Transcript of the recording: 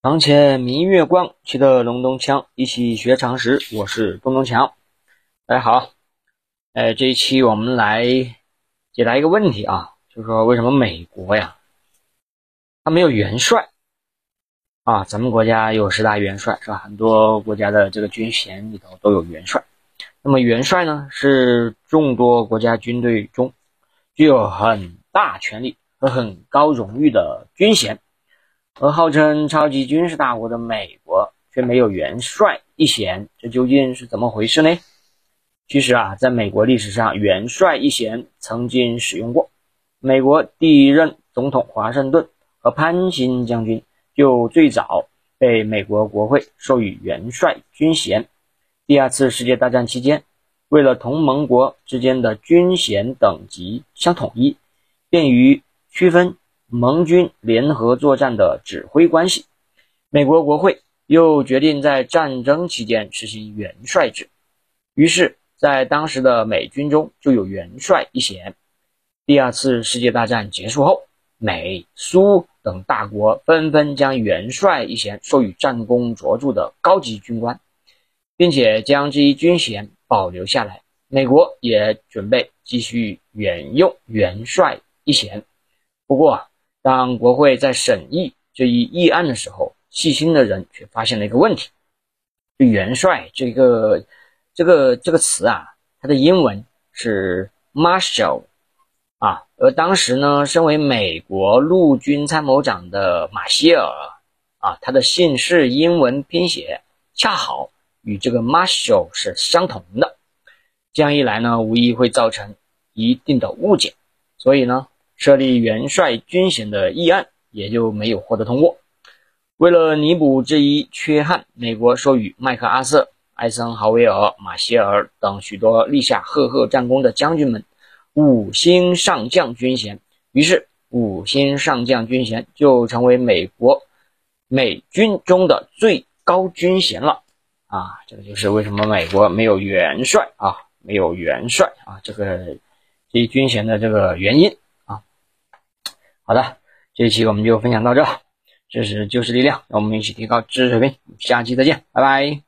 床前明月光，气得隆咚锵。一起学常识，我是东东强。大家好，哎，这一期我们来解答一个问题啊，就是说为什么美国呀，它没有元帅啊？咱们国家有十大元帅是吧？很多国家的这个军衔里头都有元帅。那么元帅呢，是众多国家军队中具有很大权力和很高荣誉的军衔。而号称超级军事大国的美国却没有元帅一衔，这究竟是怎么回事呢？其实啊，在美国历史上，元帅一衔曾经使用过。美国第一任总统华盛顿和潘兴将军就最早被美国国会授予元帅军衔。第二次世界大战期间，为了同盟国之间的军衔等级相统一，便于区分。盟军联合作战的指挥关系，美国国会又决定在战争期间实行元帅制，于是，在当时的美军中就有元帅一衔。第二次世界大战结束后，美苏等大国纷纷将元帅一衔授予战功卓著的高级军官，并且将这一军衔保留下来。美国也准备继续沿用元帅一衔，不过。当国会在审议这一议案的时候，细心的人却发现了一个问题：元帅这个这个这个词啊，它的英文是 marshal 啊，而当时呢，身为美国陆军参谋长的马歇尔啊，他的姓氏英文拼写恰好与这个 marshal 是相同的，这样一来呢，无疑会造成一定的误解，所以呢。设立元帅军衔的议案也就没有获得通过。为了弥补这一缺憾，美国授予麦克阿瑟、艾森豪威尔、马歇尔等许多立下赫赫战功的将军们五星上将军衔。于是，五星上将军衔就成为美国美军中的最高军衔了。啊，这个就是为什么美国没有元帅啊，没有元帅啊，这个这一军衔的这个原因。好的，这一期我们就分享到这。这是就是力量，让我们一起提高知识水平。下期再见，拜拜。